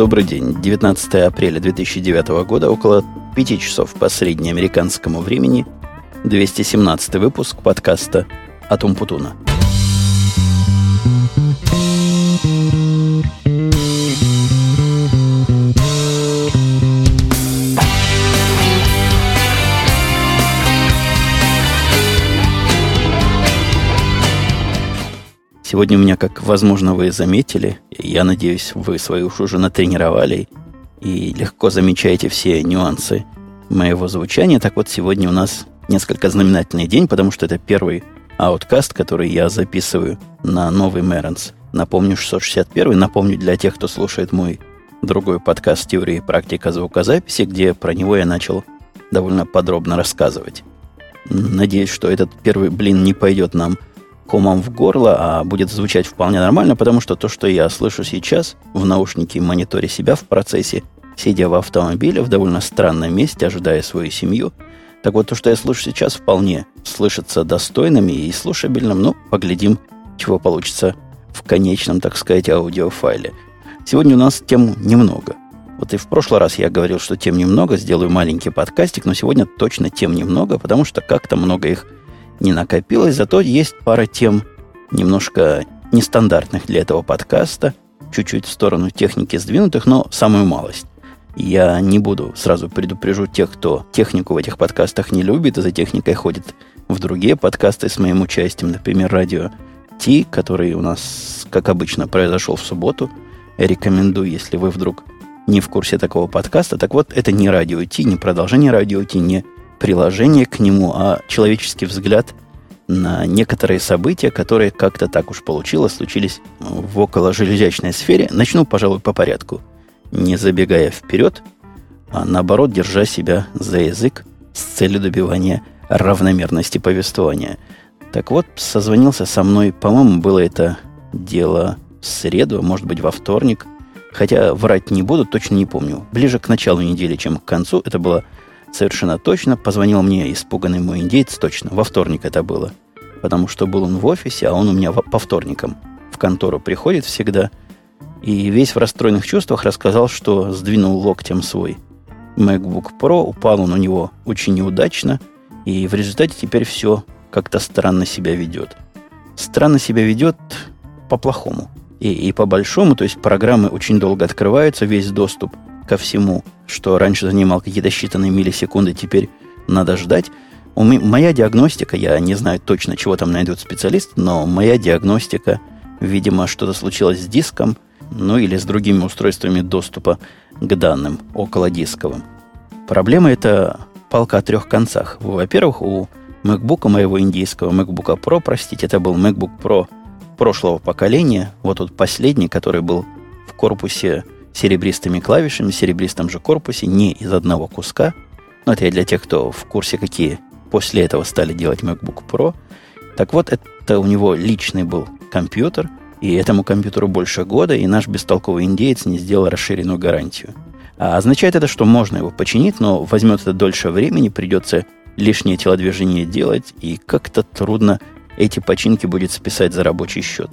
добрый день. 19 апреля 2009 года, около 5 часов по среднеамериканскому времени, 217 выпуск подкаста «Атум Путуна». Сегодня у меня, как, возможно, вы заметили, я надеюсь, вы свои уши уже натренировали и легко замечаете все нюансы моего звучания. Так вот, сегодня у нас несколько знаменательный день, потому что это первый ауткаст, который я записываю на новый Мэренс. Напомню, 661. Напомню для тех, кто слушает мой другой подкаст «Теория и практика звукозаписи», где про него я начал довольно подробно рассказывать. Надеюсь, что этот первый блин не пойдет нам – комом в горло, а будет звучать вполне нормально, потому что то, что я слышу сейчас в наушнике и мониторе себя в процессе, сидя в автомобиле в довольно странном месте, ожидая свою семью, так вот то, что я слышу сейчас, вполне слышится достойным и слушабельным. Ну, поглядим, чего получится в конечном, так сказать, аудиофайле. Сегодня у нас тем немного. Вот и в прошлый раз я говорил, что тем немного, сделаю маленький подкастик, но сегодня точно тем немного, потому что как-то много их не накопилось, зато есть пара тем немножко нестандартных для этого подкаста, чуть-чуть в сторону техники сдвинутых, но самую малость. Я не буду, сразу предупрежу тех, кто технику в этих подкастах не любит и за техникой ходит в другие подкасты с моим участием, например, радио Ти, который у нас, как обычно, произошел в субботу. Рекомендую, если вы вдруг не в курсе такого подкаста. Так вот, это не радио Ти, не продолжение радио Ти, не приложение к нему, а человеческий взгляд на некоторые события, которые как-то так уж получилось, случились в около железячной сфере. Начну, пожалуй, по порядку, не забегая вперед, а наоборот, держа себя за язык с целью добивания равномерности повествования. Так вот, созвонился со мной, по-моему, было это дело в среду, а может быть, во вторник. Хотя врать не буду, точно не помню. Ближе к началу недели, чем к концу. Это было совершенно точно. Позвонил мне испуганный мой индейец точно. Во вторник это было. Потому что был он в офисе, а он у меня по вторникам в контору приходит всегда. И весь в расстроенных чувствах рассказал, что сдвинул локтем свой MacBook Pro. Упал он у него очень неудачно. И в результате теперь все как-то странно себя ведет. Странно себя ведет по-плохому. И, и по-большому, то есть программы очень долго открываются, весь доступ – ко всему, что раньше занимал какие-то считанные миллисекунды, теперь надо ждать. У меня, моя диагностика, я не знаю точно, чего там найдет специалист, но моя диагностика, видимо, что-то случилось с диском, ну или с другими устройствами доступа к данным около дисковым. Проблема это палка о трех концах. Во-первых, у MacBook моего индийского, MacBook Pro, простите, это был MacBook Pro прошлого поколения, вот тут последний, который был в корпусе серебристыми клавишами, серебристом же корпусе, не из одного куска. Но это я для тех, кто в курсе, какие после этого стали делать MacBook Pro. Так вот, это у него личный был компьютер, и этому компьютеру больше года, и наш бестолковый индеец не сделал расширенную гарантию. А означает это, что можно его починить, но возьмет это дольше времени, придется лишнее телодвижение делать, и как-то трудно эти починки будет списать за рабочий счет.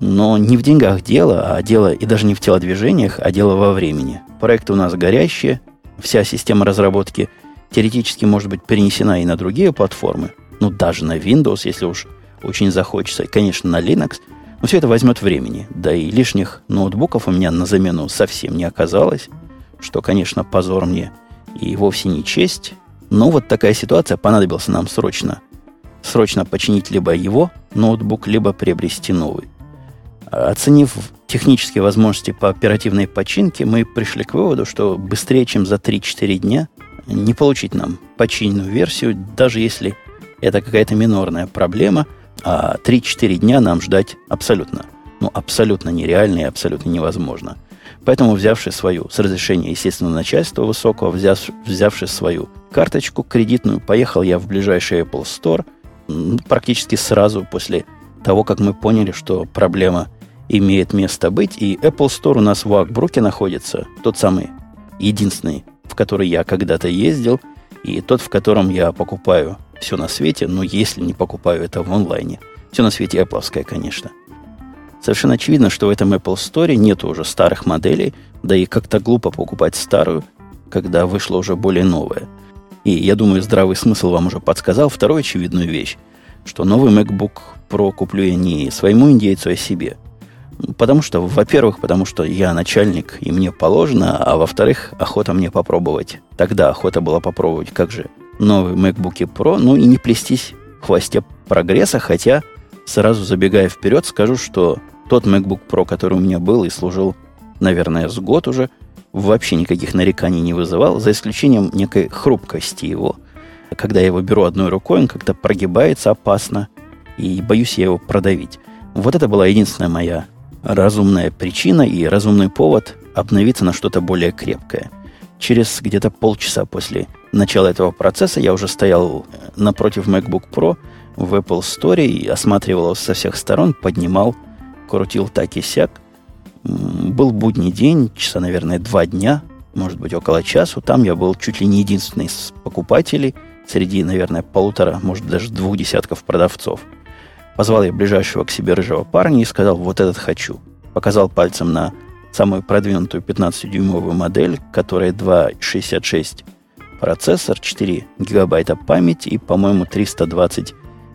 Но не в деньгах дело, а дело и даже не в телодвижениях, а дело во времени. Проекты у нас горящие, вся система разработки теоретически может быть перенесена и на другие платформы, ну даже на Windows, если уж очень захочется, и, конечно, на Linux, но все это возьмет времени. Да и лишних ноутбуков у меня на замену совсем не оказалось, что, конечно, позор мне и вовсе не честь. Но вот такая ситуация, понадобился нам срочно, срочно починить либо его ноутбук, либо приобрести новый. Оценив технические возможности по оперативной починке, мы пришли к выводу, что быстрее, чем за 3-4 дня, не получить нам починенную версию, даже если это какая-то минорная проблема, а 3-4 дня нам ждать абсолютно, ну, абсолютно нереально и абсолютно невозможно. Поэтому, взявши свою, с разрешения, естественно, начальства высокого, взяв, взявши свою карточку кредитную, поехал я в ближайший Apple Store практически сразу после того, как мы поняли, что проблема имеет место быть. И Apple Store у нас в Акбруке находится, тот самый единственный, в который я когда-то ездил, и тот, в котором я покупаю все на свете, но если не покупаю это в онлайне. Все на свете Apple, конечно. Совершенно очевидно, что в этом Apple Store нет уже старых моделей, да и как-то глупо покупать старую, когда вышла уже более новая. И я думаю, здравый смысл вам уже подсказал вторую очевидную вещь, что новый MacBook Pro куплю я не своему индейцу, а себе. Потому что, во-первых, потому что я начальник, и мне положено, а во-вторых, охота мне попробовать. Тогда охота была попробовать, как же, новый MacBook Pro, ну и не плестись в хвосте прогресса, хотя, сразу забегая вперед, скажу, что тот MacBook Pro, который у меня был и служил, наверное, с год уже, вообще никаких нареканий не вызывал, за исключением некой хрупкости его. Когда я его беру одной рукой, он как-то прогибается опасно, и боюсь я его продавить. Вот это была единственная моя разумная причина и разумный повод обновиться на что-то более крепкое. Через где-то полчаса после начала этого процесса я уже стоял напротив MacBook Pro в Apple Store и осматривал его со всех сторон, поднимал крутил так и сяк. Был будний день, часа, наверное, два дня, может быть, около часу. Там я был чуть ли не единственный из покупателей среди, наверное, полутора, может, даже двух десятков продавцов. Позвал я ближайшего к себе рыжего парня и сказал, вот этот хочу. Показал пальцем на самую продвинутую 15-дюймовую модель, которая 2,66 процессор, 4 гигабайта памяти и, по-моему, 320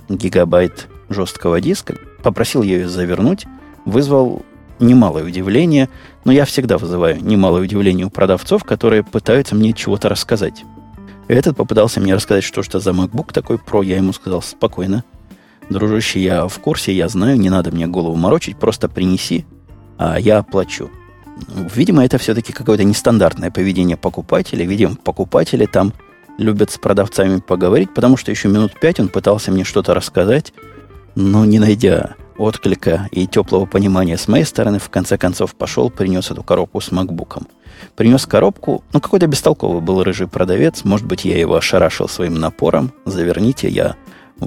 гигабайт жесткого диска. Попросил ее завернуть вызвал немалое удивление, но я всегда вызываю немалое удивление у продавцов, которые пытаются мне чего-то рассказать. Этот попытался мне рассказать, что что за MacBook такой Pro. Я ему сказал, спокойно. Дружище, я в курсе, я знаю, не надо мне голову морочить, просто принеси, а я оплачу. Видимо, это все-таки какое-то нестандартное поведение покупателя. Видимо, покупатели там любят с продавцами поговорить, потому что еще минут пять он пытался мне что-то рассказать, но не найдя отклика и теплого понимания с моей стороны, в конце концов пошел, принес эту коробку с макбуком. Принес коробку, ну какой-то бестолковый был рыжий продавец, может быть, я его ошарашил своим напором, заверните, я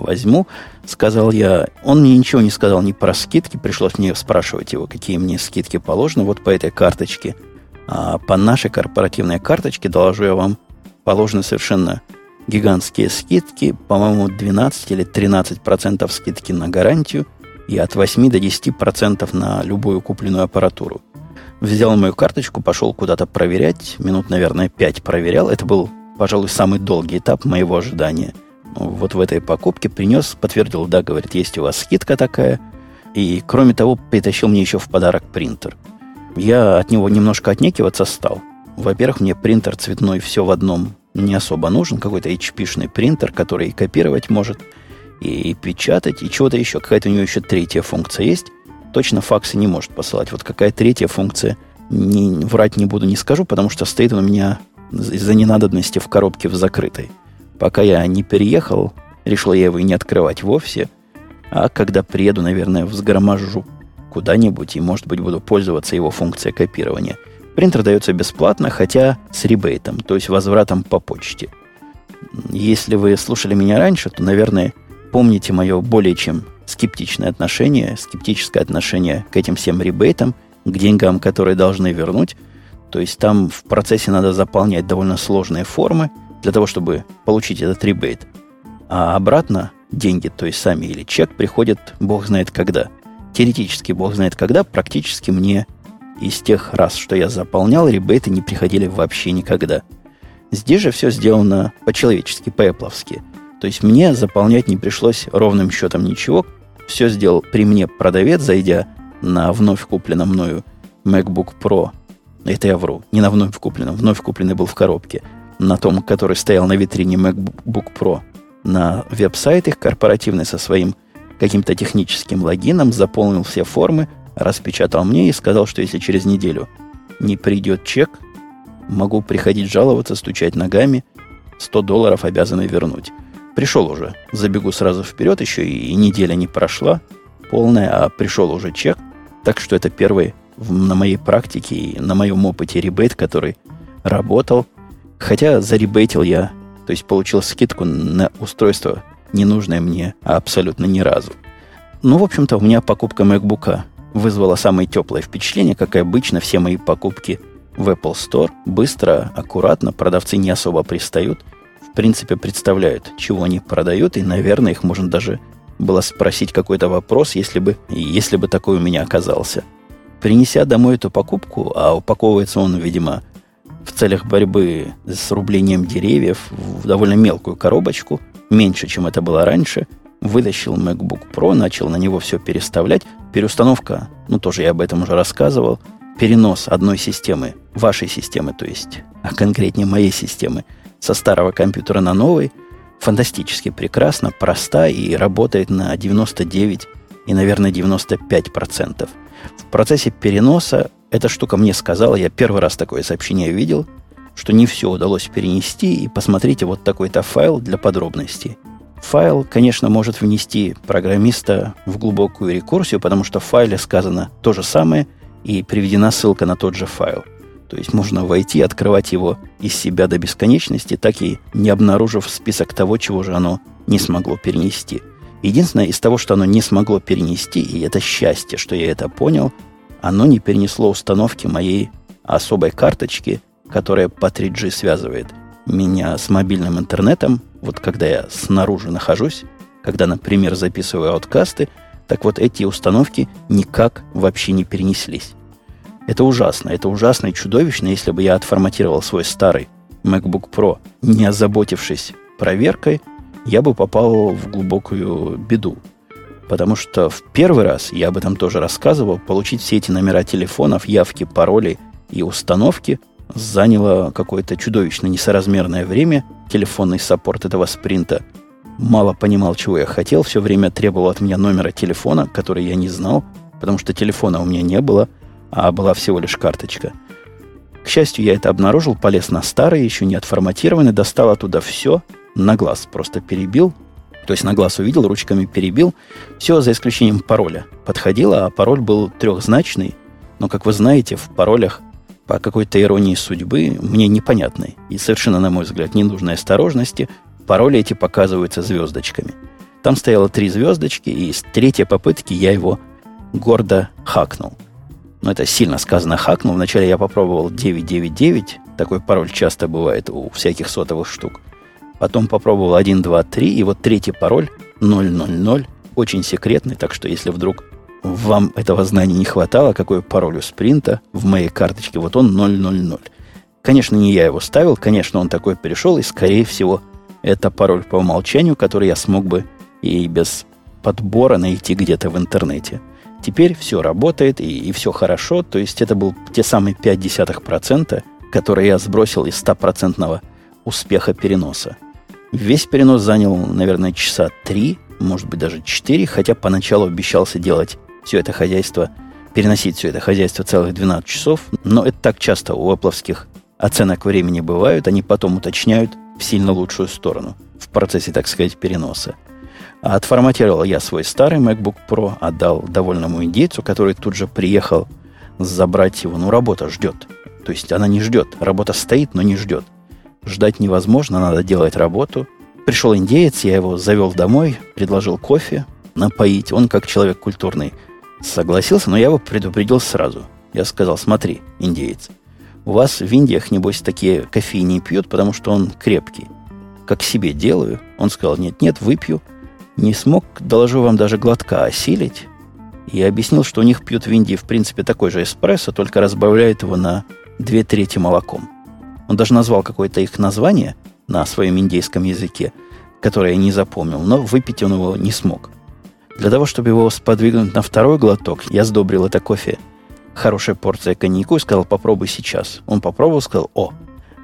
возьму, сказал я. Он мне ничего не сказал ни про скидки, пришлось мне спрашивать его, какие мне скидки положены вот по этой карточке. А по нашей корпоративной карточке, доложу я вам, положены совершенно гигантские скидки, по-моему, 12 или 13 процентов скидки на гарантию – и от 8 до 10% на любую купленную аппаратуру. Взял мою карточку, пошел куда-то проверять, минут, наверное, 5 проверял. Это был, пожалуй, самый долгий этап моего ожидания. Вот в этой покупке принес, подтвердил, да, говорит, есть у вас скидка такая. И, кроме того, притащил мне еще в подарок принтер. Я от него немножко отнекиваться стал. Во-первых, мне принтер цветной все в одном не особо нужен. Какой-то HP-шный принтер, который копировать может – и печатать, и чего-то еще. Какая-то у него еще третья функция есть. Точно факсы не может посылать. Вот какая третья функция, не, врать не буду, не скажу, потому что стоит он у меня из-за ненадобности в коробке в закрытой. Пока я не переехал, решил я его и не открывать вовсе. А когда приеду, наверное, взгроможу куда-нибудь и, может быть, буду пользоваться его функцией копирования. Принтер дается бесплатно, хотя с ребейтом, то есть возвратом по почте. Если вы слушали меня раньше, то, наверное, помните мое более чем скептичное отношение, скептическое отношение к этим всем ребейтам, к деньгам, которые должны вернуть. То есть там в процессе надо заполнять довольно сложные формы для того, чтобы получить этот ребейт. А обратно деньги, то есть сами или чек, приходят бог знает когда. Теоретически бог знает когда, практически мне из тех раз, что я заполнял, ребейты не приходили вообще никогда. Здесь же все сделано по-человечески, по-эпловски – то есть мне заполнять не пришлось ровным счетом ничего. Все сделал при мне продавец, зайдя на вновь купленном мною MacBook Pro. Это я вру. Не на вновь купленном. Вновь купленный был в коробке. На том, который стоял на витрине MacBook Pro. На веб-сайт их корпоративный со своим каким-то техническим логином, заполнил все формы, распечатал мне и сказал, что если через неделю не придет чек, могу приходить жаловаться, стучать ногами, 100 долларов обязаны вернуть. Пришел уже. Забегу сразу вперед, еще и неделя не прошла полная, а пришел уже чек. Так что это первый на моей практике и на моем опыте ребейт, который работал. Хотя заребейтил я, то есть получил скидку на устройство, ненужное мне абсолютно ни разу. Ну, в общем-то, у меня покупка MacBook вызвала самое теплое впечатление, как и обычно все мои покупки в Apple Store. Быстро, аккуратно, продавцы не особо пристают – принципе, представляют, чего они продают, и, наверное, их можно даже было спросить какой-то вопрос, если бы, если бы такой у меня оказался. Принеся домой эту покупку, а упаковывается он, видимо, в целях борьбы с рублением деревьев в довольно мелкую коробочку, меньше, чем это было раньше, вытащил MacBook Pro, начал на него все переставлять. Переустановка, ну тоже я об этом уже рассказывал, перенос одной системы, вашей системы, то есть, а конкретнее моей системы, со старого компьютера на новый, фантастически прекрасно, проста и работает на 99 и, наверное, 95%. В процессе переноса эта штука мне сказала, я первый раз такое сообщение видел, что не все удалось перенести, и посмотрите вот такой-то файл для подробностей. Файл, конечно, может внести программиста в глубокую рекурсию, потому что в файле сказано то же самое, и приведена ссылка на тот же файл. То есть можно войти, открывать его из себя до бесконечности, так и не обнаружив список того, чего же оно не смогло перенести – Единственное, из того, что оно не смогло перенести, и это счастье, что я это понял, оно не перенесло установки моей особой карточки, которая по 3G связывает меня с мобильным интернетом. Вот когда я снаружи нахожусь, когда, например, записываю ауткасты, так вот эти установки никак вообще не перенеслись. Это ужасно, это ужасно и чудовищно, если бы я отформатировал свой старый MacBook Pro, не озаботившись проверкой – я бы попал в глубокую беду. Потому что в первый раз, я об этом тоже рассказывал, получить все эти номера телефонов, явки, пароли и установки заняло какое-то чудовищно несоразмерное время. Телефонный саппорт этого спринта мало понимал, чего я хотел, все время требовал от меня номера телефона, который я не знал, потому что телефона у меня не было, а была всего лишь карточка. К счастью, я это обнаружил, полез на старый, еще не отформатированный, достал оттуда все – на глаз просто перебил, то есть на глаз увидел, ручками перебил. Все за исключением пароля. Подходило, а пароль был трехзначный. Но, как вы знаете, в паролях по какой-то иронии судьбы мне непонятной и совершенно, на мой взгляд, ненужной осторожности пароли эти показываются звездочками. Там стояло три звездочки, и с третьей попытки я его гордо хакнул. Но это сильно сказано хакнул. Вначале я попробовал 999, такой пароль часто бывает у всяких сотовых штук – Потом попробовал 1, 2, 3, и вот третий пароль 000, очень секретный, так что если вдруг вам этого знания не хватало, какой пароль у спринта в моей карточке, вот он 000. Конечно, не я его ставил, конечно, он такой перешел, и, скорее всего, это пароль по умолчанию, который я смог бы и без подбора найти где-то в интернете. Теперь все работает и, и все хорошо, то есть это был те самые 0,5%, которые я сбросил из 100% успеха переноса. Весь перенос занял, наверное, часа три, может быть, даже четыре, хотя поначалу обещался делать все это хозяйство, переносить все это хозяйство целых 12 часов, но это так часто у эпловских оценок времени бывают, они потом уточняют в сильно лучшую сторону в процессе, так сказать, переноса. А отформатировал я свой старый MacBook Pro, отдал довольному индейцу, который тут же приехал забрать его. Ну, работа ждет. То есть она не ждет. Работа стоит, но не ждет. Ждать невозможно, надо делать работу. Пришел индеец, я его завел домой, предложил кофе напоить. Он, как человек культурный, согласился, но я его предупредил сразу. Я сказал, смотри, индеец, у вас в Индиях, небось, такие кофе не пьют, потому что он крепкий. Как себе делаю. Он сказал, нет-нет, выпью. Не смог, доложу вам, даже глотка осилить. И объяснил, что у них пьют в Индии, в принципе, такой же эспрессо, только разбавляют его на две трети молоком. Он даже назвал какое-то их название на своем индейском языке, которое я не запомнил, но выпить он его не смог. Для того, чтобы его сподвигнуть на второй глоток, я сдобрил это кофе хорошая порция коньяку и сказал, попробуй сейчас. Он попробовал, сказал, о,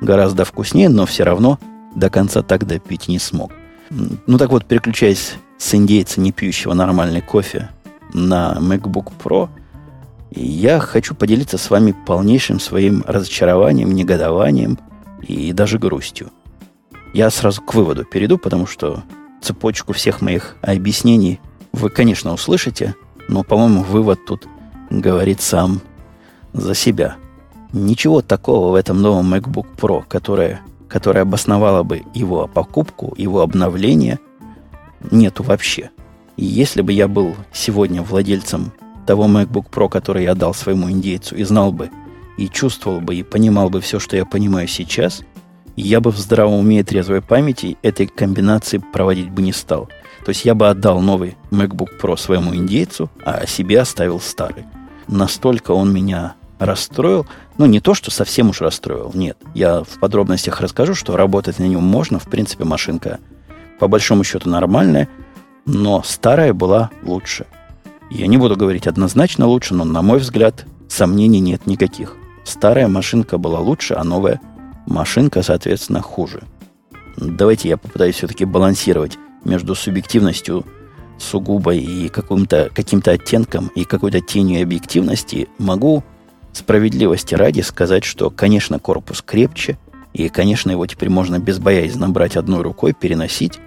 гораздо вкуснее, но все равно до конца так допить не смог. Ну так вот, переключаясь с индейца, не пьющего нормальный кофе, на MacBook Pro – я хочу поделиться с вами полнейшим своим разочарованием, негодованием и даже грустью. Я сразу к выводу перейду, потому что цепочку всех моих объяснений вы, конечно, услышите, но, по-моему, вывод тут говорит сам за себя. Ничего такого в этом новом MacBook Pro, которое, которое обосновало бы его покупку, его обновление, нету вообще. И если бы я был сегодня владельцем того MacBook Pro, который я дал своему индейцу, и знал бы, и чувствовал бы, и понимал бы все, что я понимаю сейчас, я бы в здравом уме и трезвой памяти этой комбинации проводить бы не стал. То есть я бы отдал новый MacBook Pro своему индейцу, а себе оставил старый. Настолько он меня расстроил. Ну, не то, что совсем уж расстроил, нет. Я в подробностях расскажу, что работать на нем можно. В принципе, машинка по большому счету нормальная, но старая была лучше. Я не буду говорить однозначно лучше, но, на мой взгляд, сомнений нет никаких. Старая машинка была лучше, а новая машинка, соответственно, хуже. Давайте я попытаюсь все-таки балансировать между субъективностью сугубо и каким-то каким оттенком и какой-то тенью объективности. Могу справедливости ради сказать, что, конечно, корпус крепче, и, конечно, его теперь можно безбоязненно брать одной рукой, переносить.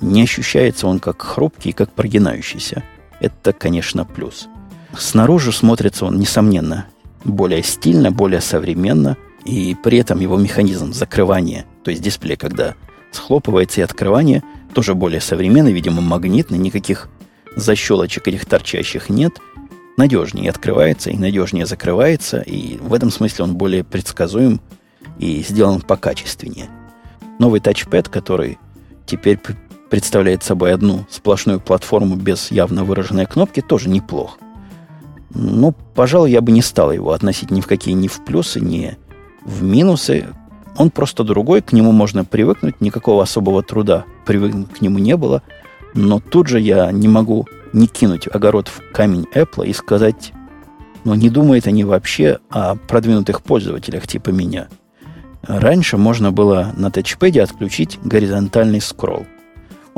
Не ощущается он как хрупкий, как прогинающийся. Это, конечно, плюс. Снаружи смотрится он, несомненно, более стильно, более современно, и при этом его механизм закрывания, то есть дисплей, когда схлопывается и открывание, тоже более современный, видимо, магнитный, никаких защелочек этих торчащих нет, надежнее открывается и надежнее закрывается, и в этом смысле он более предсказуем и сделан покачественнее. Новый тачпэд, который теперь представляет собой одну сплошную платформу без явно выраженной кнопки, тоже неплох. Ну, пожалуй, я бы не стал его относить ни в какие ни в плюсы, ни в минусы. Он просто другой, к нему можно привыкнуть, никакого особого труда привыкнуть к нему не было. Но тут же я не могу не кинуть огород в камень Apple и сказать, ну, не думают они вообще о продвинутых пользователях типа меня. Раньше можно было на тачпеде отключить горизонтальный скролл.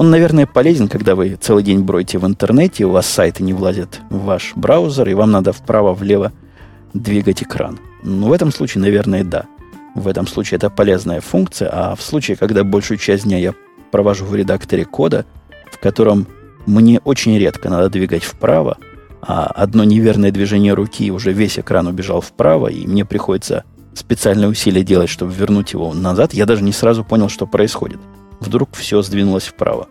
Он, наверное, полезен, когда вы целый день броете в интернете, у вас сайты не влазят в ваш браузер, и вам надо вправо-влево двигать экран. Ну, в этом случае, наверное, да. В этом случае это полезная функция, а в случае, когда большую часть дня я провожу в редакторе кода, в котором мне очень редко надо двигать вправо, а одно неверное движение руки, уже весь экран убежал вправо, и мне приходится специальное усилие делать, чтобы вернуть его назад, я даже не сразу понял, что происходит вдруг все сдвинулось вправо.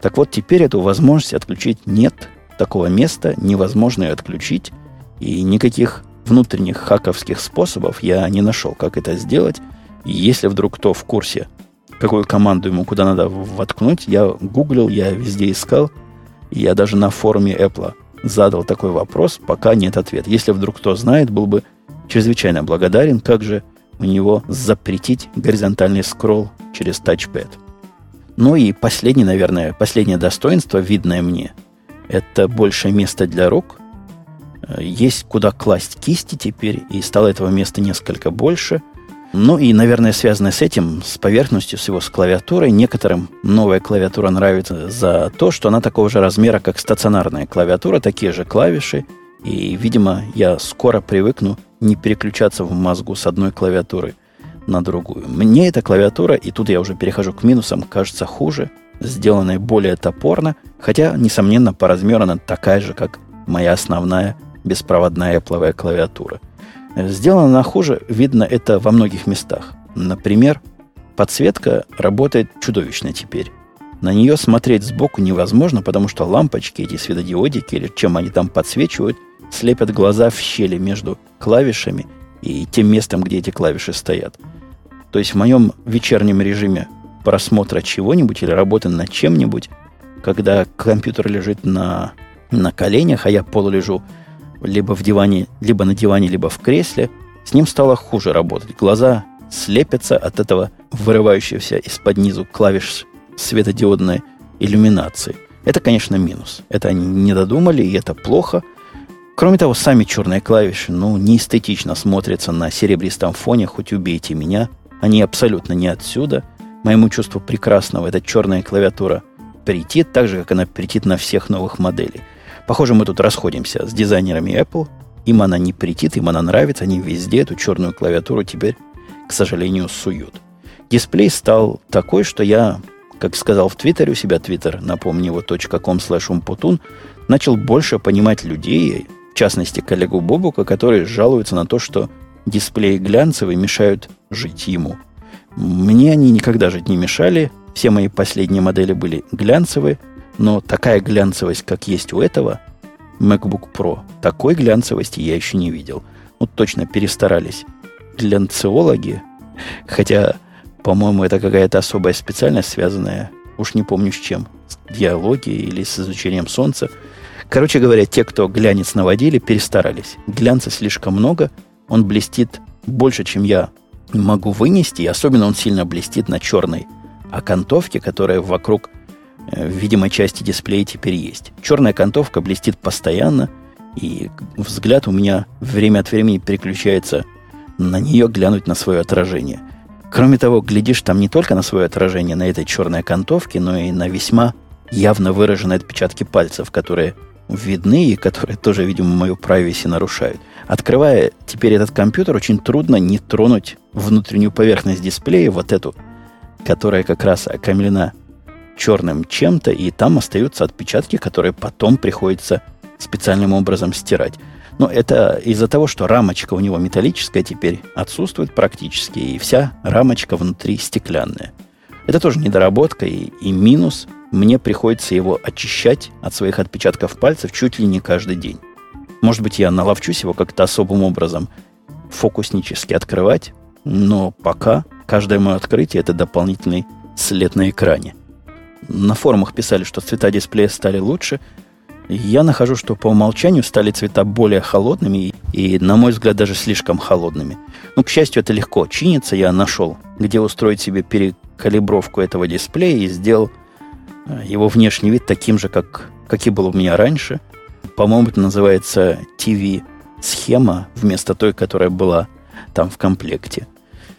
Так вот, теперь эту возможность отключить нет. Такого места невозможно ее отключить. И никаких внутренних хаковских способов я не нашел, как это сделать. Если вдруг кто в курсе, какую команду ему куда надо воткнуть, я гуглил, я везде искал. Я даже на форуме Apple задал такой вопрос, пока нет ответа. Если вдруг кто знает, был бы чрезвычайно благодарен, как же у него запретить горизонтальный скролл через тачпэд. Ну и последнее, наверное, последнее достоинство, видное мне, это большее место для рук. Э, есть куда класть кисти теперь, и стало этого места несколько больше. Ну и, наверное, связанное с этим, с поверхностью, с его с клавиатурой, некоторым новая клавиатура нравится за то, что она такого же размера, как стационарная клавиатура, такие же клавиши, и, видимо, я скоро привыкну не переключаться в мозгу с одной клавиатуры – на другую. Мне эта клавиатура, и тут я уже перехожу к минусам, кажется хуже, сделанная более топорно, хотя, несомненно, по размеру она такая же, как моя основная беспроводная Apple клавиатура. Сделана она хуже, видно это во многих местах. Например, подсветка работает чудовищно теперь. На нее смотреть сбоку невозможно, потому что лампочки, эти светодиодики, или чем они там подсвечивают, слепят глаза в щели между клавишами и тем местом, где эти клавиши стоят. То есть в моем вечернем режиме просмотра чего-нибудь или работы над чем-нибудь, когда компьютер лежит на, на коленях, а я полулежу либо в диване, либо на диване, либо в кресле, с ним стало хуже работать. Глаза слепятся от этого вырывающегося из-под низу клавиш светодиодной иллюминации. Это, конечно, минус. Это они не додумали, и это плохо. Кроме того, сами черные клавиши, ну, неэстетично смотрятся на серебристом фоне, хоть убейте меня. Они абсолютно не отсюда. Моему чувству прекрасного эта черная клавиатура притит, так же, как она притит на всех новых моделей. Похоже, мы тут расходимся с дизайнерами Apple. Им она не притит, им она нравится, они везде эту черную клавиатуру теперь, к сожалению, суют. Дисплей стал такой, что я, как сказал в Твиттере у себя, Твиттер, напомню, его .com slash начал больше понимать людей, в частности, коллегу Бобука, которые жалуются на то, что дисплеи глянцевые мешают жить ему. Мне они никогда жить не мешали. Все мои последние модели были глянцевые, но такая глянцевость, как есть у этого MacBook Pro, такой глянцевости я еще не видел. Ну, точно перестарались глянцеологи, хотя, по-моему, это какая-то особая специальность, связанная, уж не помню с чем, диалоги или с изучением солнца. Короче говоря, те, кто глянец наводили, перестарались. Глянца слишком много, он блестит больше, чем я могу вынести, и особенно он сильно блестит на черной окантовке, которая вокруг э, видимой части дисплея теперь есть. Черная окантовка блестит постоянно, и взгляд у меня время от времени переключается на нее глянуть на свое отражение. Кроме того, глядишь там не только на свое отражение на этой черной окантовке, но и на весьма явно выраженные отпечатки пальцев, которые видны и которые тоже, видимо, мою privacy нарушают. Открывая теперь этот компьютер, очень трудно не тронуть внутреннюю поверхность дисплея, вот эту, которая как раз окамлена черным чем-то, и там остаются отпечатки, которые потом приходится специальным образом стирать. Но это из-за того, что рамочка у него металлическая теперь отсутствует практически, и вся рамочка внутри стеклянная. Это тоже недоработка и, и минус. Мне приходится его очищать от своих отпечатков пальцев чуть ли не каждый день. Может быть, я наловчусь его как-то особым образом фокуснически открывать, но пока каждое мое открытие – это дополнительный след на экране. На форумах писали, что цвета дисплея стали лучше – я нахожу, что по умолчанию стали цвета более холодными и, на мой взгляд, даже слишком холодными. Ну, к счастью, это легко чинится. Я нашел, где устроить себе перекалибровку этого дисплея и сделал его внешний вид таким же, как, как и был у меня раньше. По-моему, это называется TV-схема вместо той, которая была там в комплекте.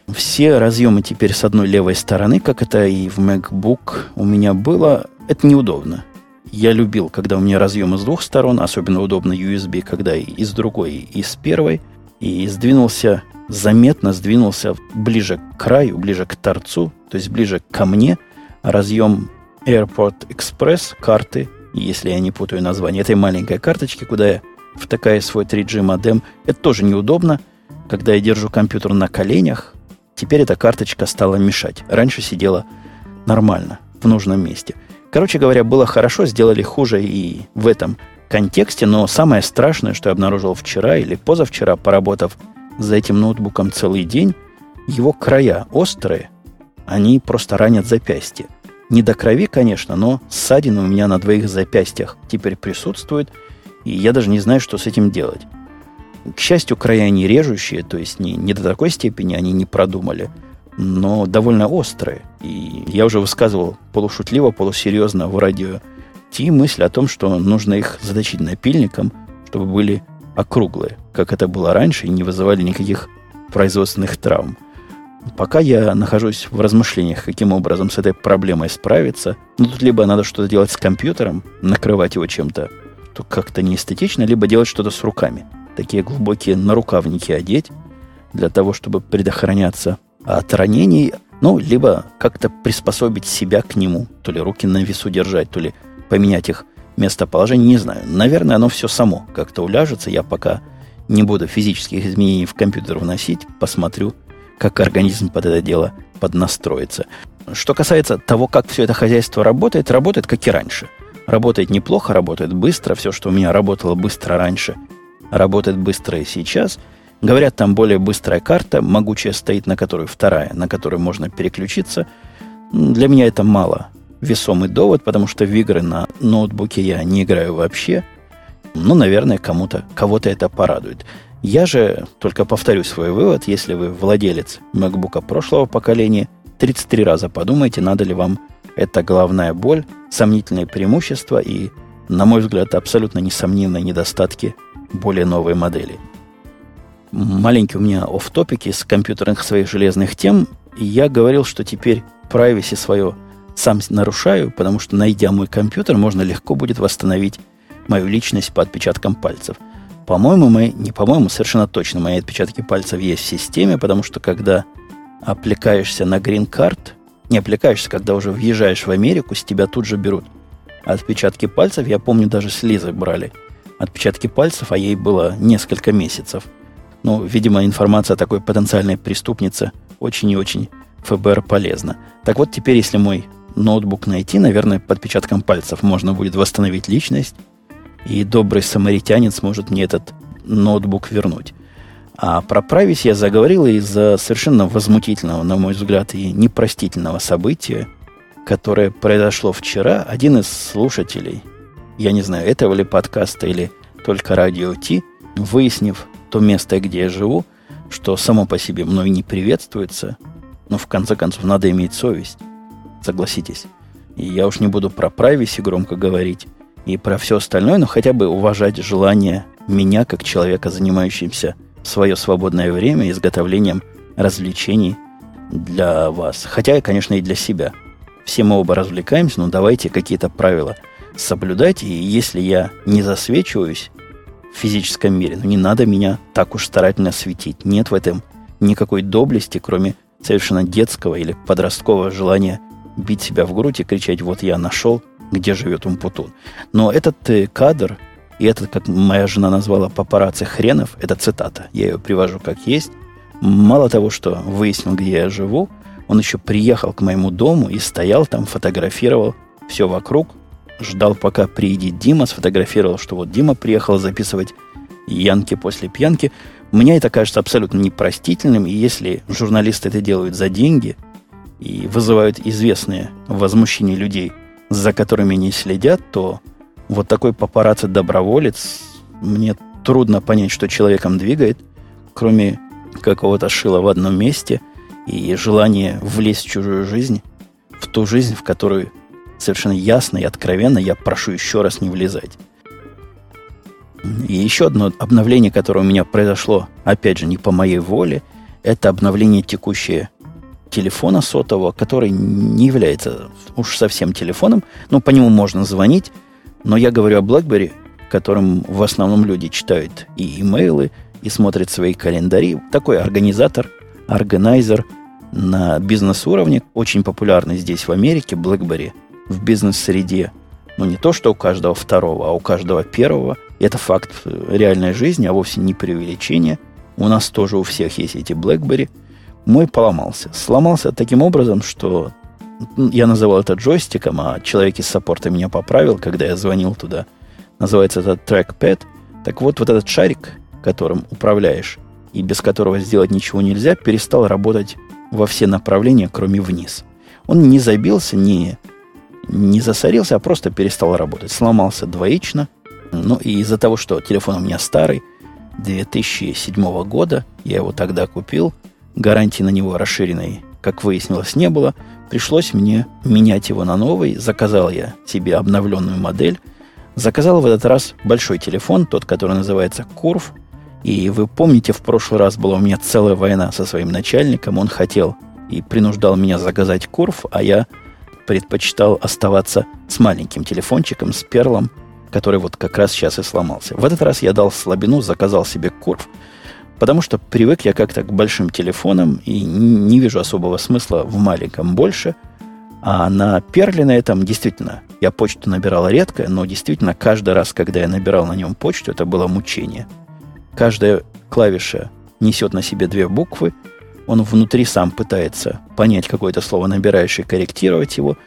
Все разъемы теперь с одной левой стороны, как это и в MacBook у меня было. Это неудобно я любил, когда у меня разъемы с двух сторон, особенно удобно USB, когда и с другой, и с первой, и сдвинулся, заметно сдвинулся ближе к краю, ближе к торцу, то есть ближе ко мне, разъем Airport Express карты, если я не путаю название, этой маленькой карточки, куда я втыкаю свой 3G модем, это тоже неудобно, когда я держу компьютер на коленях, теперь эта карточка стала мешать. Раньше сидела нормально, в нужном месте – Короче говоря, было хорошо, сделали хуже и в этом контексте, но самое страшное, что я обнаружил вчера или позавчера, поработав за этим ноутбуком целый день, его края острые, они просто ранят запястье. Не до крови, конечно, но ссадины у меня на двоих запястьях теперь присутствуют, и я даже не знаю, что с этим делать. К счастью, края не режущие, то есть не, не до такой степени они не продумали – но довольно острые. И я уже высказывал полушутливо, полусерьезно в радио Ти мысль о том, что нужно их заточить напильником, чтобы были округлые, как это было раньше, и не вызывали никаких производственных травм. Пока я нахожусь в размышлениях, каким образом с этой проблемой справиться, ну тут либо надо что-то делать с компьютером, накрывать его чем-то, то как-то неэстетично, либо делать что-то с руками. Такие глубокие нарукавники одеть, для того, чтобы предохраняться от ранений, ну, либо как-то приспособить себя к нему, то ли руки на весу держать, то ли поменять их местоположение, не знаю. Наверное, оно все само как-то уляжется. Я пока не буду физических изменений в компьютер вносить, посмотрю, как организм под это дело поднастроится. Что касается того, как все это хозяйство работает, работает как и раньше. Работает неплохо, работает быстро. Все, что у меня работало быстро раньше, работает быстро и сейчас – Говорят, там более быстрая карта, могучая стоит, на которую вторая, на которую можно переключиться. Для меня это мало весомый довод, потому что в игры на ноутбуке я не играю вообще. Ну, наверное, кому-то, кого-то это порадует. Я же только повторю свой вывод, если вы владелец MacBook прошлого поколения, 33 раза подумайте, надо ли вам эта головная боль, сомнительные преимущества и, на мой взгляд, абсолютно несомненные недостатки более новой модели – маленький у меня оф топик из компьютерных своих железных тем. И я говорил, что теперь privacy свое сам нарушаю, потому что, найдя мой компьютер, можно легко будет восстановить мою личность по отпечаткам пальцев. По-моему, мы, не по-моему, совершенно точно мои отпечатки пальцев есть в системе, потому что когда аппликаешься на грин-карт, не аппликаешься, когда уже въезжаешь в Америку, с тебя тут же берут отпечатки пальцев. Я помню, даже с Лизой брали отпечатки пальцев, а ей было несколько месяцев – ну, видимо, информация о такой потенциальной преступнице очень и очень ФБР полезна. Так вот, теперь, если мой ноутбук найти, наверное, под отпечатком пальцев можно будет восстановить личность, и добрый самаритянин сможет мне этот ноутбук вернуть. А про privacy я заговорил из-за совершенно возмутительного, на мой взгляд, и непростительного события, которое произошло вчера. Один из слушателей, я не знаю, этого ли подкаста или только радио Ти, выяснив то место, где я живу, что само по себе мной не приветствуется, но в конце концов надо иметь совесть, согласитесь. И я уж не буду про privacy громко говорить и про все остальное, но хотя бы уважать желание меня, как человека, занимающимся в свое свободное время изготовлением развлечений для вас. Хотя, конечно, и для себя. Все мы оба развлекаемся, но давайте какие-то правила соблюдать. И если я не засвечиваюсь в физическом мире, ну не надо меня так уж старательно светить. Нет в этом никакой доблести, кроме совершенно детского или подросткового желания бить себя в грудь и кричать «Вот я нашел, где живет Умпутун». Но этот э, кадр, и этот, как моя жена назвала, папарацци хренов, это цитата. Я ее привожу как есть. Мало того, что выяснил, где я живу, он еще приехал к моему дому и стоял там, фотографировал все вокруг, ждал, пока приедет Дима, сфотографировал, что вот Дима приехал записывать янки после пьянки. Мне это кажется абсолютно непростительным, и если журналисты это делают за деньги и вызывают известные возмущения людей, за которыми не следят, то вот такой папарацци-доброволец, мне трудно понять, что человеком двигает, кроме какого-то шила в одном месте и желания влезть в чужую жизнь, в ту жизнь, в которую совершенно ясно и откровенно я прошу еще раз не влезать. И еще одно обновление, которое у меня произошло, опять же, не по моей воле, это обновление текущее телефона сотового, который не является уж совсем телефоном. Ну, по нему можно звонить, но я говорю о BlackBerry, которым в основном люди читают и имейлы, и смотрят свои календари. Такой организатор, органайзер на бизнес-уровне, очень популярный здесь в Америке, BlackBerry, в бизнес-среде. Ну, не то, что у каждого второго, а у каждого первого – это факт реальной жизни, а вовсе не преувеличение. У нас тоже у всех есть эти BlackBerry. Мой поломался. Сломался таким образом, что я называл это джойстиком, а человек из саппорта меня поправил, когда я звонил туда. Называется это трекпэд. Так вот, вот этот шарик, которым управляешь, и без которого сделать ничего нельзя, перестал работать во все направления, кроме вниз. Он не забился, не, не засорился, а просто перестал работать. Сломался двоично – ну и из-за того, что телефон у меня старый, 2007 года, я его тогда купил, гарантии на него расширенной, как выяснилось, не было, пришлось мне менять его на новый, заказал я себе обновленную модель, заказал в этот раз большой телефон, тот, который называется Курв, и вы помните, в прошлый раз была у меня целая война со своим начальником, он хотел и принуждал меня заказать Курв, а я предпочитал оставаться с маленьким телефончиком, с перлом, который вот как раз сейчас и сломался. В этот раз я дал слабину, заказал себе курв, потому что привык я как-то к большим телефонам и не вижу особого смысла в маленьком больше. А на перле на этом действительно я почту набирал редко, но действительно каждый раз, когда я набирал на нем почту, это было мучение. Каждая клавиша несет на себе две буквы, он внутри сам пытается понять какое-то слово, набираешь и корректировать его.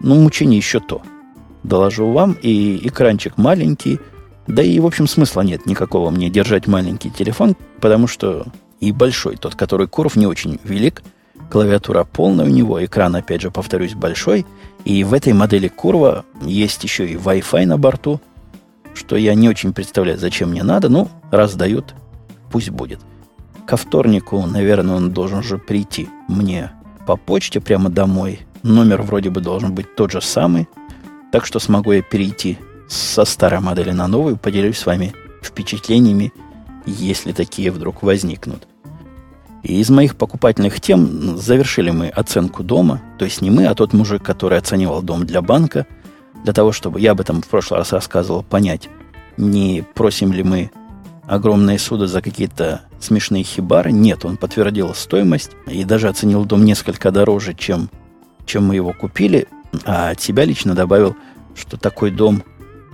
Ну, мучение еще то – доложу вам, и экранчик маленький, да и, в общем, смысла нет никакого мне держать маленький телефон, потому что и большой, тот, который Куров, не очень велик, клавиатура полная у него, экран, опять же, повторюсь, большой, и в этой модели Курва есть еще и Wi-Fi на борту, что я не очень представляю, зачем мне надо, ну, раз дают, пусть будет. Ко вторнику, наверное, он должен же прийти мне по почте прямо домой. Номер вроде бы должен быть тот же самый – так что смогу я перейти со старой модели на новую, поделюсь с вами впечатлениями, если такие вдруг возникнут. И из моих покупательных тем завершили мы оценку дома, то есть не мы, а тот мужик, который оценивал дом для банка, для того, чтобы, я об этом в прошлый раз рассказывал, понять, не просим ли мы огромные суды за какие-то смешные хибары. Нет, он подтвердил стоимость и даже оценил дом несколько дороже, чем, чем мы его купили. А от себя лично добавил, что такой дом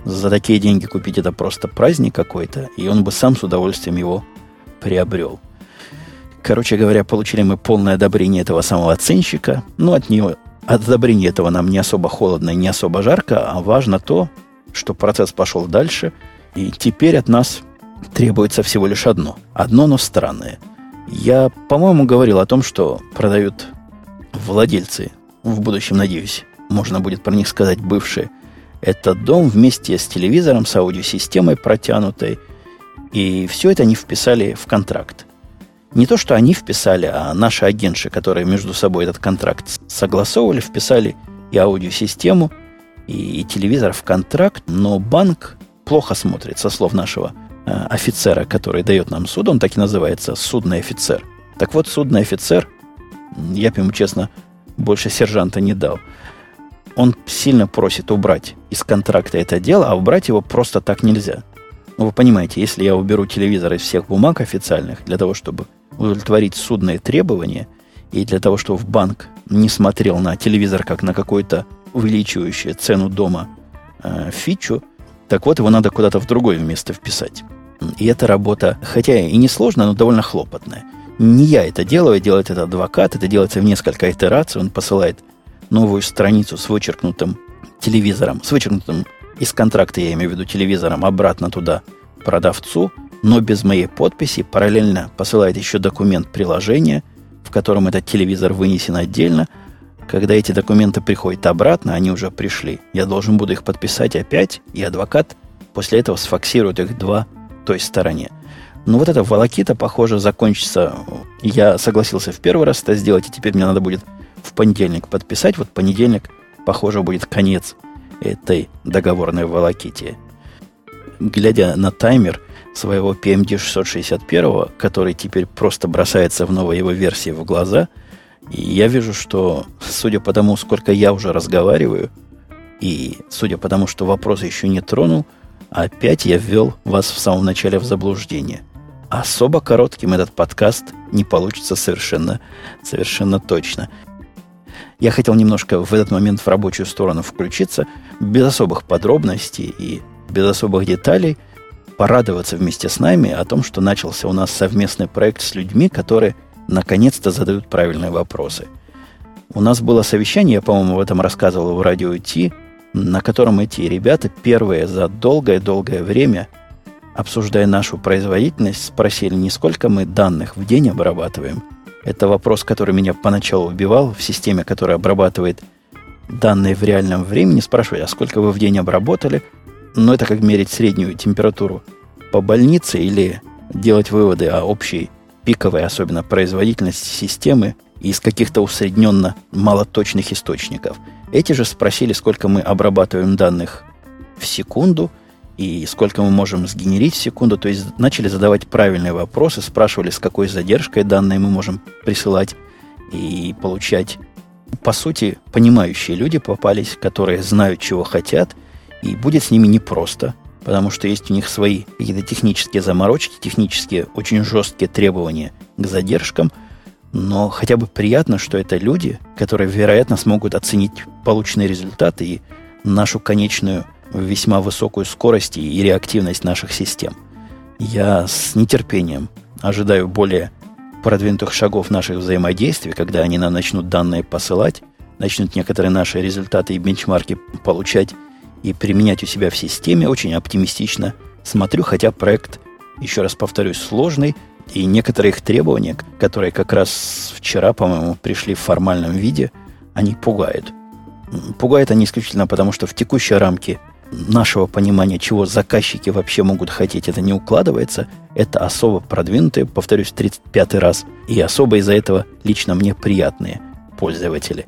за такие деньги купить это просто праздник какой-то, и он бы сам с удовольствием его приобрел. Короче говоря, получили мы полное одобрение этого самого оценщика. Ну, от него, от одобрения этого нам не особо холодно и не особо жарко, а важно то, что процесс пошел дальше, и теперь от нас требуется всего лишь одно. Одно, но странное. Я, по-моему, говорил о том, что продают владельцы, в будущем, надеюсь, можно будет про них сказать бывшие, это дом вместе с телевизором, с аудиосистемой протянутой. И все это они вписали в контракт. Не то, что они вписали, а наши агентши, которые между собой этот контракт согласовывали, вписали и аудиосистему, и, и телевизор в контракт, но банк плохо смотрит, со слов нашего э, офицера, который дает нам суд, он так и называется, судный офицер. Так вот, судный офицер, я бы ему честно больше сержанта не дал, он сильно просит убрать из контракта это дело, а убрать его просто так нельзя. Ну, вы понимаете, если я уберу телевизор из всех бумаг официальных для того, чтобы удовлетворить судные требования и для того, чтобы в банк не смотрел на телевизор как на какую-то увеличивающую цену дома э, фичу, так вот его надо куда-то в другое место вписать. И эта работа, хотя и не сложная, но довольно хлопотная. Не я это делаю, делает это адвокат, это делается в несколько итераций, он посылает новую страницу с вычеркнутым телевизором, с вычеркнутым из контракта, я имею в виду телевизором, обратно туда продавцу, но без моей подписи, параллельно посылает еще документ приложения, в котором этот телевизор вынесен отдельно. Когда эти документы приходят обратно, они уже пришли. Я должен буду их подписать опять, и адвокат после этого сфоксирует их два той стороне. Но вот эта волокита, похоже, закончится. Я согласился в первый раз это сделать, и теперь мне надо будет в понедельник подписать. Вот понедельник, похоже, будет конец этой договорной волоките. Глядя на таймер, своего PMD 661, который теперь просто бросается в новой его версии в глаза. Я вижу, что, судя по тому, сколько я уже разговариваю, и судя по тому, что вопросы еще не тронул, опять я ввел вас в самом начале в заблуждение. Особо коротким этот подкаст не получится совершенно, совершенно точно. Я хотел немножко в этот момент в рабочую сторону включиться, без особых подробностей и без особых деталей – порадоваться вместе с нами о том, что начался у нас совместный проект с людьми, которые наконец-то задают правильные вопросы. У нас было совещание, я, по-моему, в этом рассказывал в радио Ти, на котором эти ребята первые за долгое-долгое время, обсуждая нашу производительность, спросили, не сколько мы данных в день обрабатываем. Это вопрос, который меня поначалу убивал в системе, которая обрабатывает данные в реальном времени. Спрашивали, а сколько вы в день обработали – но это как мерить среднюю температуру по больнице или делать выводы о общей пиковой, особенно производительности системы из каких-то усредненно малоточных источников. Эти же спросили, сколько мы обрабатываем данных в секунду и сколько мы можем сгенерить в секунду. То есть начали задавать правильные вопросы, спрашивали, с какой задержкой данные мы можем присылать и получать. По сути, понимающие люди попались, которые знают, чего хотят – и будет с ними непросто, потому что есть у них свои какие-то технические заморочки, технические очень жесткие требования к задержкам, но хотя бы приятно, что это люди, которые, вероятно, смогут оценить полученные результаты и нашу конечную весьма высокую скорость и реактивность наших систем. Я с нетерпением ожидаю более продвинутых шагов наших взаимодействий, когда они нам начнут данные посылать, начнут некоторые наши результаты и бенчмарки получать и применять у себя в системе очень оптимистично смотрю, хотя проект, еще раз повторюсь, сложный, и некоторые их требования, которые как раз вчера, по-моему, пришли в формальном виде, они пугают. Пугают они исключительно потому, что в текущей рамке нашего понимания, чего заказчики вообще могут хотеть, это не укладывается. Это особо продвинутые, повторюсь, 35 раз, и особо из-за этого лично мне приятные пользователи.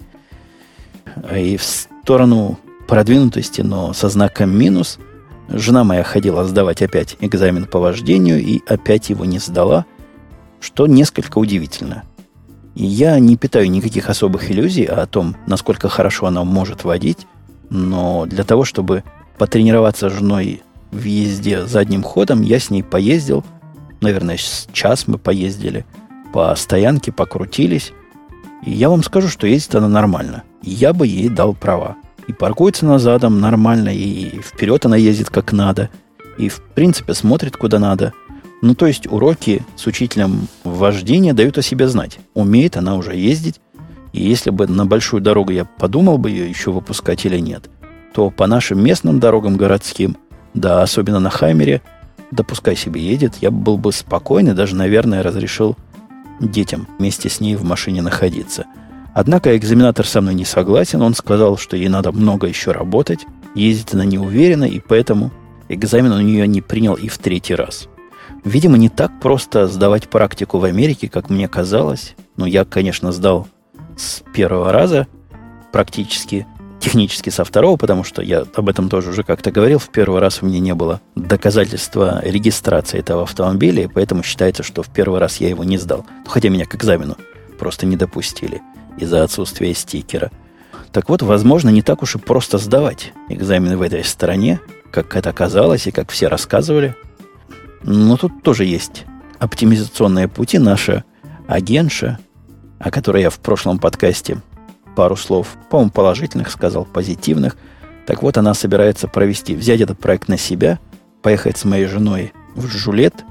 И в сторону продвинутости, но со знаком минус. Жена моя ходила сдавать опять экзамен по вождению и опять его не сдала, что несколько удивительно. И я не питаю никаких особых иллюзий о том, насколько хорошо она может водить, но для того, чтобы потренироваться с женой в езде задним ходом, я с ней поездил, наверное, час мы поездили, по стоянке покрутились, и я вам скажу, что ездит она нормально. Я бы ей дал права и паркуется на задом нормально, и вперед она ездит как надо, и в принципе смотрит куда надо. Ну, то есть уроки с учителем вождения дают о себе знать. Умеет она уже ездить, и если бы на большую дорогу я подумал бы ее еще выпускать или нет, то по нашим местным дорогам городским, да, особенно на Хаймере, да себе едет, я был бы спокойный, даже, наверное, разрешил детям вместе с ней в машине находиться. Однако экзаменатор со мной не согласен. Он сказал, что ей надо много еще работать, ездить она не уверена, и поэтому экзамен у нее не принял и в третий раз. Видимо, не так просто сдавать практику в Америке, как мне казалось. Но я, конечно, сдал с первого раза практически, технически со второго, потому что я об этом тоже уже как-то говорил. В первый раз у меня не было доказательства регистрации этого автомобиля, и поэтому считается, что в первый раз я его не сдал. Хотя меня к экзамену просто не допустили из-за отсутствия стикера. Так вот, возможно, не так уж и просто сдавать экзамены в этой стране, как это казалось и как все рассказывали. Но тут тоже есть оптимизационные пути. Наша агентша, о которой я в прошлом подкасте пару слов, по-моему, положительных сказал, позитивных. Так вот, она собирается провести, взять этот проект на себя, поехать с моей женой в Жулет.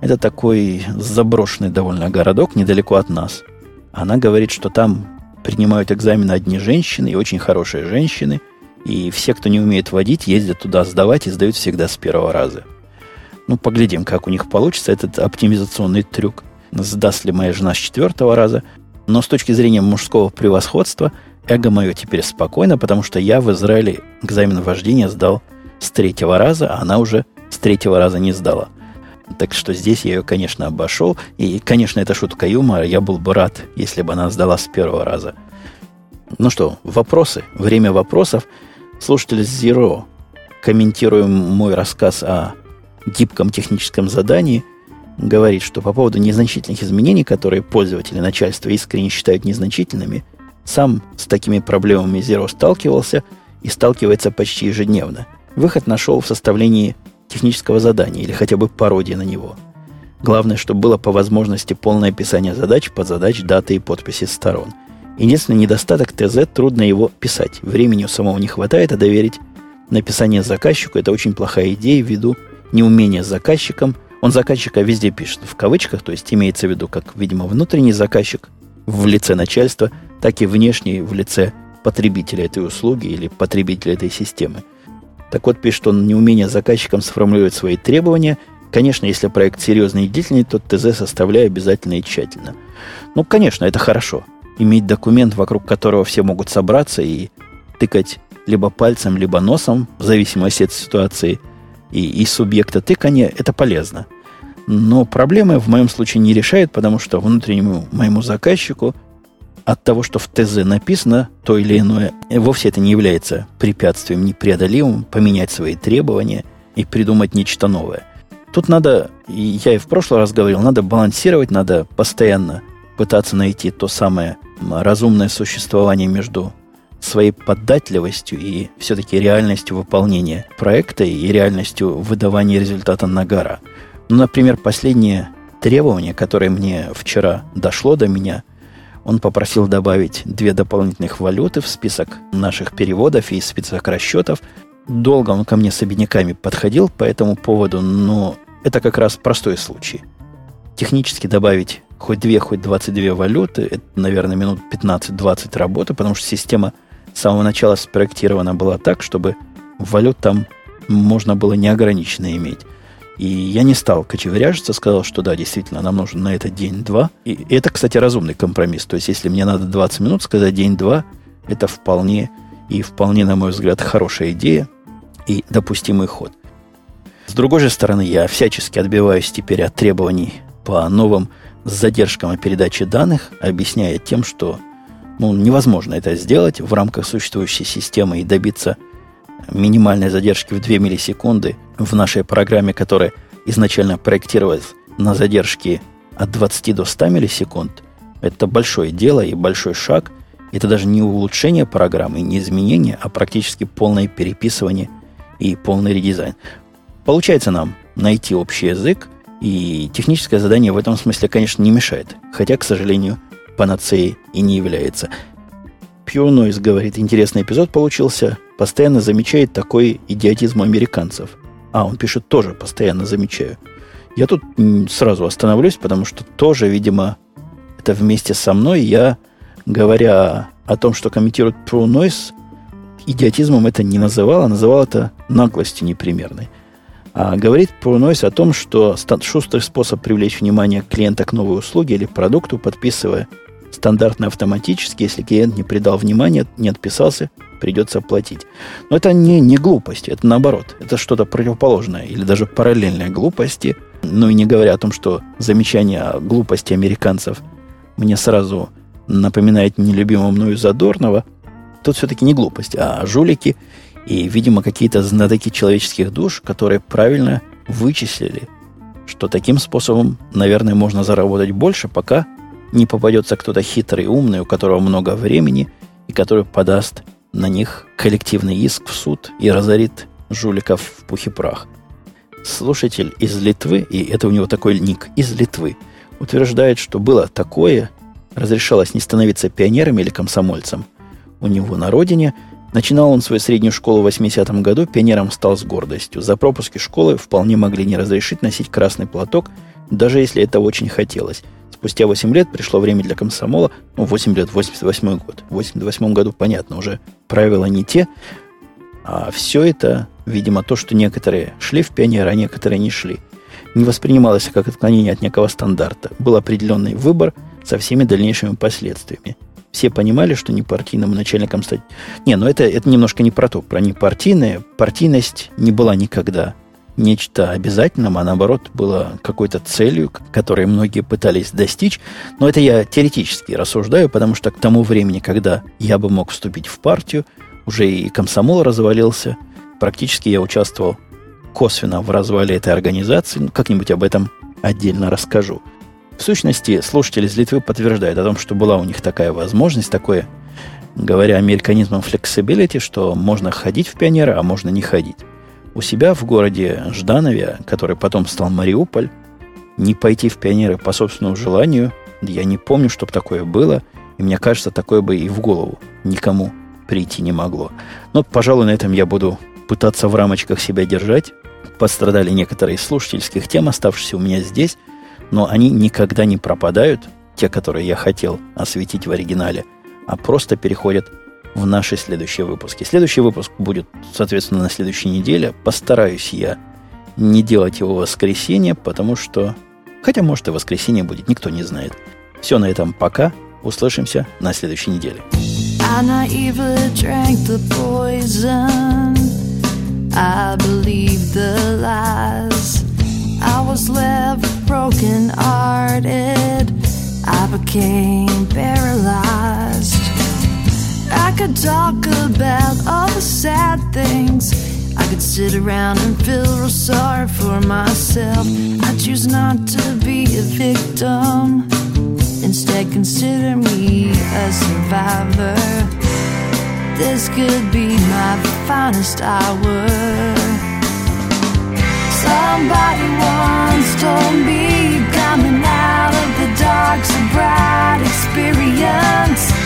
Это такой заброшенный довольно городок недалеко от нас – она говорит, что там принимают экзамены одни женщины, и очень хорошие женщины, и все, кто не умеет водить, ездят туда сдавать и сдают всегда с первого раза. Ну, поглядим, как у них получится этот оптимизационный трюк. Сдаст ли моя жена с четвертого раза. Но с точки зрения мужского превосходства, эго мое теперь спокойно, потому что я в Израиле экзамен вождения сдал с третьего раза, а она уже с третьего раза не сдала. Так что здесь я ее, конечно, обошел. И, конечно, это шутка юмора. Я был бы рад, если бы она сдала с первого раза. Ну что, вопросы? Время вопросов. Слушатель Zero, комментируя мой рассказ о гибком техническом задании, говорит, что по поводу незначительных изменений, которые пользователи начальства искренне считают незначительными, сам с такими проблемами Zero сталкивался и сталкивается почти ежедневно. Выход нашел в составлении технического задания или хотя бы пародии на него. Главное, чтобы было по возможности полное описание задач, подзадач, даты и подписи сторон. Единственный недостаток ТЗ – трудно его писать. Времени у самого не хватает, а доверить написание заказчику – это очень плохая идея ввиду неумения заказчиком. Он заказчика везде пишет в кавычках, то есть имеется в виду как, видимо, внутренний заказчик в лице начальства, так и внешний в лице потребителя этой услуги или потребителя этой системы – так вот, пишет он, неумение заказчикам сформулировать свои требования. Конечно, если проект серьезный и длительный, то ТЗ составляю обязательно и тщательно. Ну, конечно, это хорошо. Иметь документ, вокруг которого все могут собраться и тыкать либо пальцем, либо носом, в зависимости от ситуации и, и субъекта тыкания, это полезно. Но проблемы в моем случае не решает, потому что внутреннему моему заказчику – от того, что в ТЗ написано то или иное, вовсе это не является препятствием непреодолимым поменять свои требования и придумать нечто новое. Тут надо, и я и в прошлый раз говорил, надо балансировать, надо постоянно пытаться найти то самое разумное существование между своей податливостью и все-таки реальностью выполнения проекта и реальностью выдавания результата на гора. Ну, например, последнее требование, которое мне вчера дошло до меня – он попросил добавить две дополнительных валюты в список наших переводов и список расчетов. Долго он ко мне с обедняками подходил по этому поводу, но это как раз простой случай. Технически добавить хоть две, хоть 22 валюты, это, наверное, минут 15-20 работы, потому что система с самого начала спроектирована была так, чтобы валют там можно было неограниченно иметь. И я не стал кочевряжиться, сказал, что да, действительно, нам нужен на это день-два. И это, кстати, разумный компромисс. То есть, если мне надо 20 минут сказать день-два, это вполне и вполне, на мой взгляд, хорошая идея и допустимый ход. С другой же стороны, я всячески отбиваюсь теперь от требований по новым задержкам о передаче данных, объясняя тем, что ну, невозможно это сделать в рамках существующей системы и добиться минимальной задержки в 2 миллисекунды в нашей программе, которая изначально проектировалась на задержке от 20 до 100 миллисекунд, это большое дело и большой шаг. Это даже не улучшение программы, не изменение, а практически полное переписывание и полный редизайн. Получается нам найти общий язык, и техническое задание в этом смысле, конечно, не мешает. Хотя, к сожалению, панацеей и не является. Pure Noise говорит, интересный эпизод получился постоянно замечает такой идиотизм американцев. А, он пишет, тоже постоянно замечаю. Я тут сразу остановлюсь, потому что тоже, видимо, это вместе со мной я, говоря о том, что комментирует Pro Noise, идиотизмом это не называл, а называл это наглостью непримерной. А говорит Pro Noise о том, что шустрый способ привлечь внимание клиента к новой услуге или продукту, подписывая стандартно автоматически, если клиент не придал внимания, не отписался, придется оплатить. Но это не, не глупость, это наоборот. Это что-то противоположное или даже параллельное глупости. Ну и не говоря о том, что замечание о глупости американцев мне сразу напоминает нелюбимого мною Задорнова. Тут все-таки не глупость, а жулики и, видимо, какие-то знатоки человеческих душ, которые правильно вычислили, что таким способом, наверное, можно заработать больше, пока не попадется кто-то хитрый, умный, у которого много времени, и который подаст на них коллективный иск в суд и разорит жуликов в пух и прах. Слушатель из Литвы, и это у него такой ник, из Литвы, утверждает, что было такое, разрешалось не становиться пионером или комсомольцем. У него на родине начинал он свою среднюю школу в 80-м году, пионером стал с гордостью. За пропуски школы вполне могли не разрешить носить красный платок, даже если это очень хотелось – Спустя 8 лет пришло время для комсомола. Ну, 8 лет, 88 год. В 88 году, понятно, уже правила не те. А все это, видимо, то, что некоторые шли в пионеры, а некоторые не шли, не воспринималось как отклонение от некого стандарта. Был определенный выбор со всеми дальнейшими последствиями. Все понимали, что не партийным начальником стать... Не, ну это, это немножко не про то, про непартийное. Партийность не была никогда нечто обязательным, а наоборот было какой-то целью, которой многие пытались достичь. Но это я теоретически рассуждаю, потому что к тому времени, когда я бы мог вступить в партию, уже и комсомол развалился. Практически я участвовал косвенно в развале этой организации. Ну, как-нибудь об этом отдельно расскажу. В сущности, слушатели из Литвы подтверждают о том, что была у них такая возможность, такое, говоря американизмом flexibility, что можно ходить в пионеры, а можно не ходить у себя в городе Жданове, который потом стал Мариуполь, не пойти в пионеры по собственному желанию, я не помню, чтобы такое было, и мне кажется, такое бы и в голову никому прийти не могло. Но, пожалуй, на этом я буду пытаться в рамочках себя держать. Пострадали некоторые из слушательских тем, оставшиеся у меня здесь, но они никогда не пропадают, те, которые я хотел осветить в оригинале, а просто переходят в наши следующие выпуски. Следующий выпуск будет, соответственно, на следующей неделе. Постараюсь я не делать его в воскресенье, потому что... Хотя, может, и воскресенье будет, никто не знает. Все на этом пока. Услышимся на следующей неделе. I was left broken hearted. I became paralyzed. I could talk about all the sad things. I could sit around and feel real sorry for myself. I choose not to be a victim. Instead, consider me a survivor. This could be my finest hour. Somebody once told me coming out of the dark's a bright experience.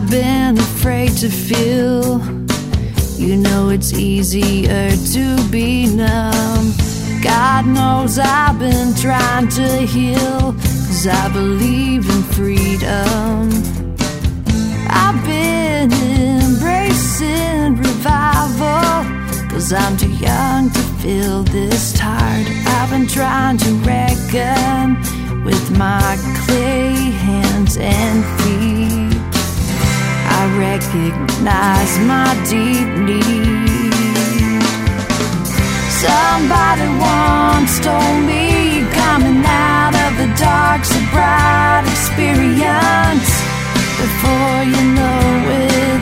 I've been afraid to feel. You know it's easier to be numb. God knows I've been trying to heal, cause I believe in freedom. I've been embracing revival, cause I'm too young to feel this tired. I've been trying to reckon with my clay hands and feet. Recognize my deep need. Somebody once told me coming out of the dark's a bright experience. Before you know it,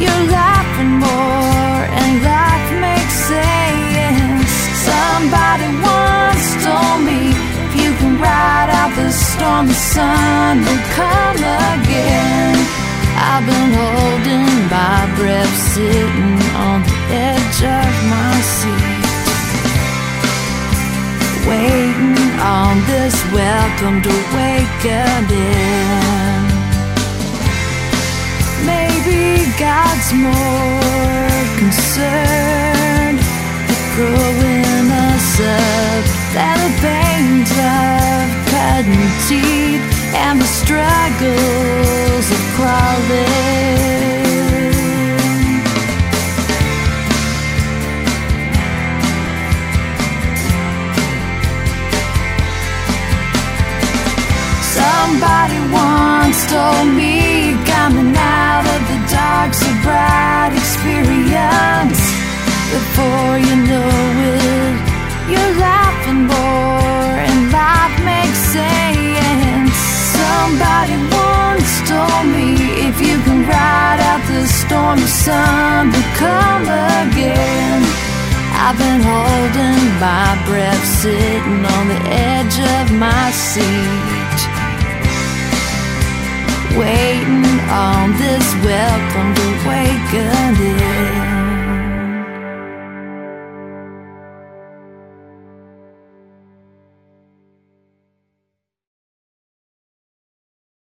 you're laughing more and life makes sense. Somebody once told me if you can ride out the storm, the sun will come again. I've been holding my breath, sitting on the edge of my seat, waiting on this welcome to awakening. Maybe God's more concerned with growing us up than the pains of cutting teeth and the struggles. Somebody once told me coming out of the bright experience. Before you know it, you're laughing more and life makes sense. Somebody told me if you can ride out the storm, the sun will come again. I've been holding my breath, sitting on the edge of my seat waiting on this welcome to awakening.